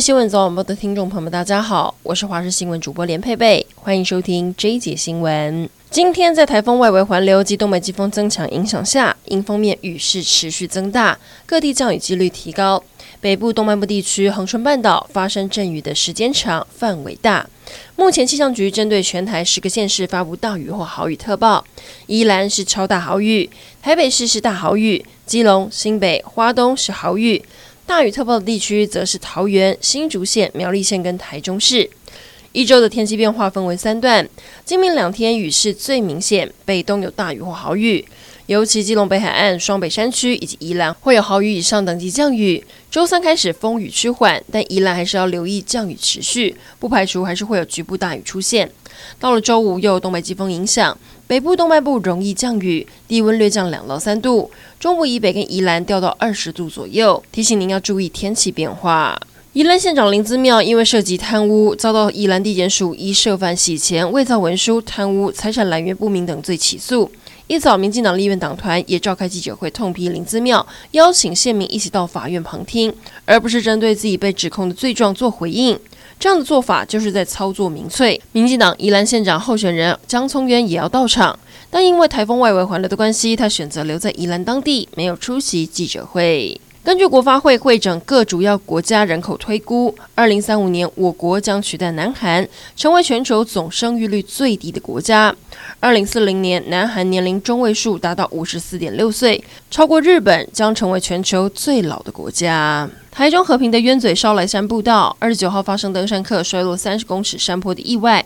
新闻早晚报的听众朋友们，大家好，我是华视新闻主播连佩佩，欢迎收听这一节新闻。今天在台风外围环流及东北季风增强影响下，迎风面雨势持续增大，各地降雨几率提高。北部东半部地区、恒春半岛发生阵雨的时间长、范围大。目前气象局针对全台十个县市发布大雨或豪雨特报，宜兰是超大豪雨，台北市是大豪雨，基隆、新北、花东是豪雨。大雨特报的地区则是桃园、新竹县、苗栗县跟台中市。一周的天气变化分为三段，今明两天雨势最明显，北东有大雨或豪雨，尤其基隆北海岸、双北山区以及宜兰会有豪雨以上等级降雨。周三开始风雨趋缓，但宜兰还是要留意降雨持续，不排除还是会有局部大雨出现。到了周五又有东北季风影响。北部东半部容易降雨，低温略降两到三度，中部以北跟宜兰掉到二十度左右。提醒您要注意天气变化。宜兰县长林姿妙因为涉及贪污，遭到宜兰地检署依涉犯洗钱、伪造文书、贪污、财产来源不明等罪起诉。一早，民进党立院党团也召开记者会，痛批林资庙，邀请县民一起到法院旁听，而不是针对自己被指控的罪状做回应。这样的做法就是在操作民粹。民进党宜兰县长候选人江聪渊也要到场，但因为台风外围环流的关系，他选择留在宜兰当地，没有出席记者会。根据国发会会诊各主要国家人口推估，二零三五年我国将取代南韩，成为全球总生育率最低的国家。二零四零年，南韩年龄中位数达到五十四点六岁，超过日本，将成为全球最老的国家。台中和平的鸢嘴烧来山步道，二十九号发生登山客摔落三十公尺山坡的意外，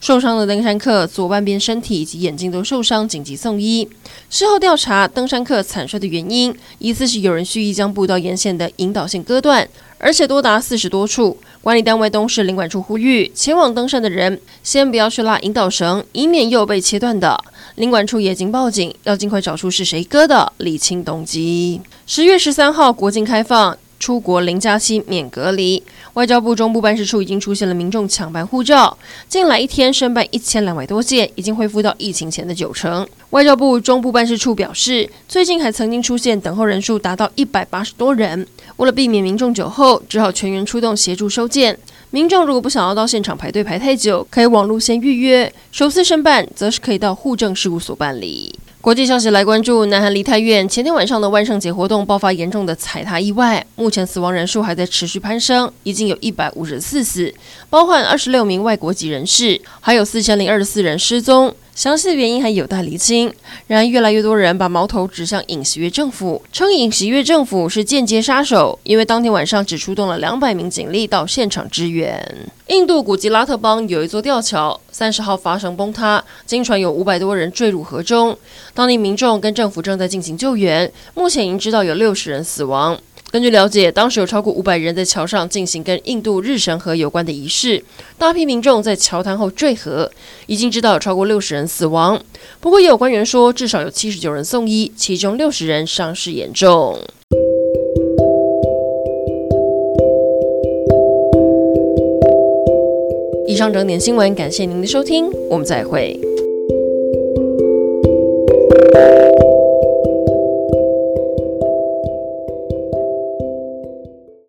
受伤的登山客左半边身体以及眼睛都受伤，紧急送医。事后调查，登山客惨摔的原因，疑似是有人蓄意将步道沿线的引导线割断，而且多达四十多处。管理单位东势林管处呼吁，前往登山的人先不要去拉引导绳，以免又被切断的。林管处也经报警，要尽快找出是谁割的，理清动机。十月十三号，国境开放。出国零加七免隔离，外交部中部办事处已经出现了民众抢办护照，近来一天申办一千两百多件，已经恢复到疫情前的九成。外交部中部办事处表示，最近还曾经出现等候人数达到一百八十多人，为了避免民众久候，只好全员出动协助收件。民众如果不想要到现场排队排太久，可以网路先预约。首次申办，则是可以到户政事务所办理。国际消息来关注，南韩梨泰院前天晚上的万圣节活动爆发严重的踩踏意外，目前死亡人数还在持续攀升，已经有一百五十四死，包含二十六名外国籍人士，还有四千零二十四人失踪。详细的原因还有待厘清。然而，越来越多人把矛头指向尹锡悦政府，称尹锡悦政府是间接杀手，因为当天晚上只出动了两百名警力到现场支援。印度古吉拉特邦有一座吊桥，三十号发生崩塌，经传有五百多人坠入河中，当地民众跟政府正在进行救援，目前已经知道有六十人死亡。根据了解，当时有超过五百人在桥上进行跟印度日神河有关的仪式，大批民众在桥滩后坠河，已经知道有超过六十人死亡。不过，也有官员说，至少有七十九人送医，其中六十人伤势严重。以上整点新闻，感谢您的收听，我们再会。